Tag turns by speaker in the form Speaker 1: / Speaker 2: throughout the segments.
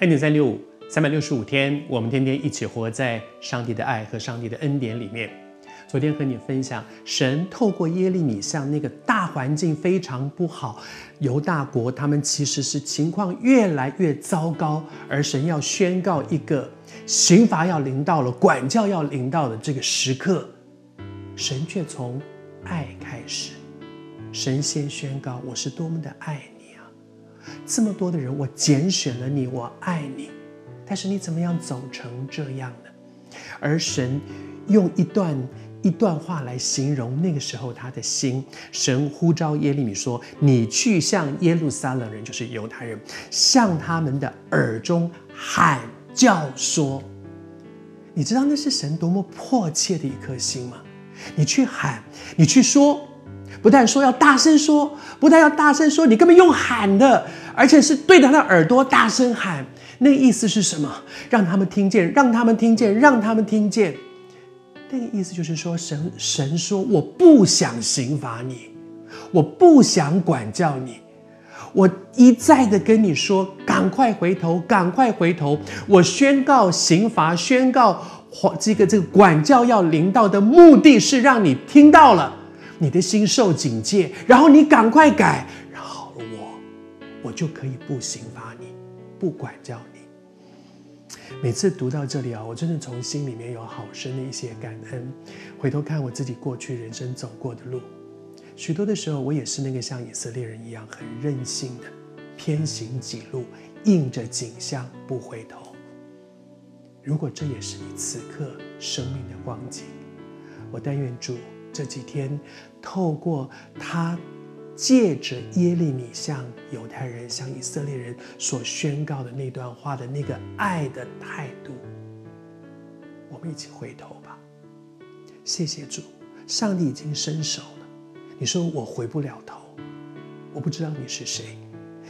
Speaker 1: 恩典三六五，三百六十五天，我们天天一起活在上帝的爱和上帝的恩典里面。昨天和你分享，神透过耶利米向那个大环境非常不好，犹大国他们其实是情况越来越糟糕，而神要宣告一个刑罚要临到了，管教要临到的这个时刻，神却从爱开始，神先宣告我是多么的爱你！这么多的人，我拣选了你，我爱你，但是你怎么样走成这样呢？而神用一段。一段话来形容那个时候他的心，神呼召耶利米说：“你去向耶路撒冷人，就是犹太人，向他们的耳中喊叫说，你知道那是神多么迫切的一颗心吗？你去喊，你去说，不但说要大声说，不但要大声说，你根本用喊的，而且是对着他的耳朵大声喊。那意思是什么？让他们听见，让他们听见，让他们听见。”那个意思就是说，神神说：“我不想刑罚你，我不想管教你，我一再的跟你说，赶快回头，赶快回头。我宣告刑罚，宣告这个这个管教要临到的目的是让你听到了，你的心受警戒，然后你赶快改，我就可以不刑罚你，不管教你。”每次读到这里啊，我真的从心里面有好深的一些感恩。回头看我自己过去人生走过的路，许多的时候我也是那个像以色列人一样很任性的，偏行己路，硬着颈项不回头。如果这也是你此刻生命的光景，我但愿主这几天透过他。借着耶利米向犹太人、向以色列人所宣告的那段话的那个爱的态度，我们一起回头吧。谢谢主，上帝已经伸手了。你说我回不了头，我不知道你是谁。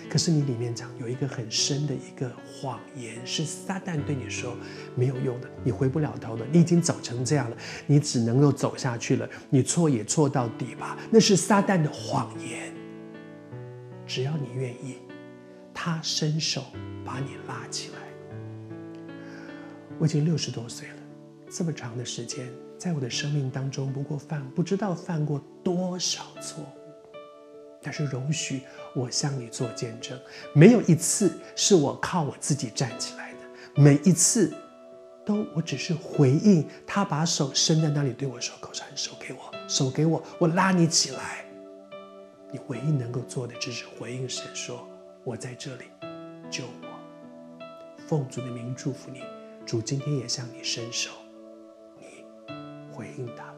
Speaker 1: 可是你里面讲有一个很深的一个谎言，是撒旦对你说没有用的，你回不了头的，你已经走成这样了，你只能够走下去了，你错也错到底吧。那是撒旦的谎言。只要你愿意，他伸手把你拉起来。我已经六十多岁了，这么长的时间，在我的生命当中，不过犯不知道犯过多少错。但是容许我向你做见证，没有一次是我靠我自己站起来的，每一次都我只是回应他把手伸在那里对我说：“口传手给我，手给我，我拉你起来。”你唯一能够做的只是回应神说：“我在这里，救我。”奉主的名祝福你，主今天也向你伸手，你回应他。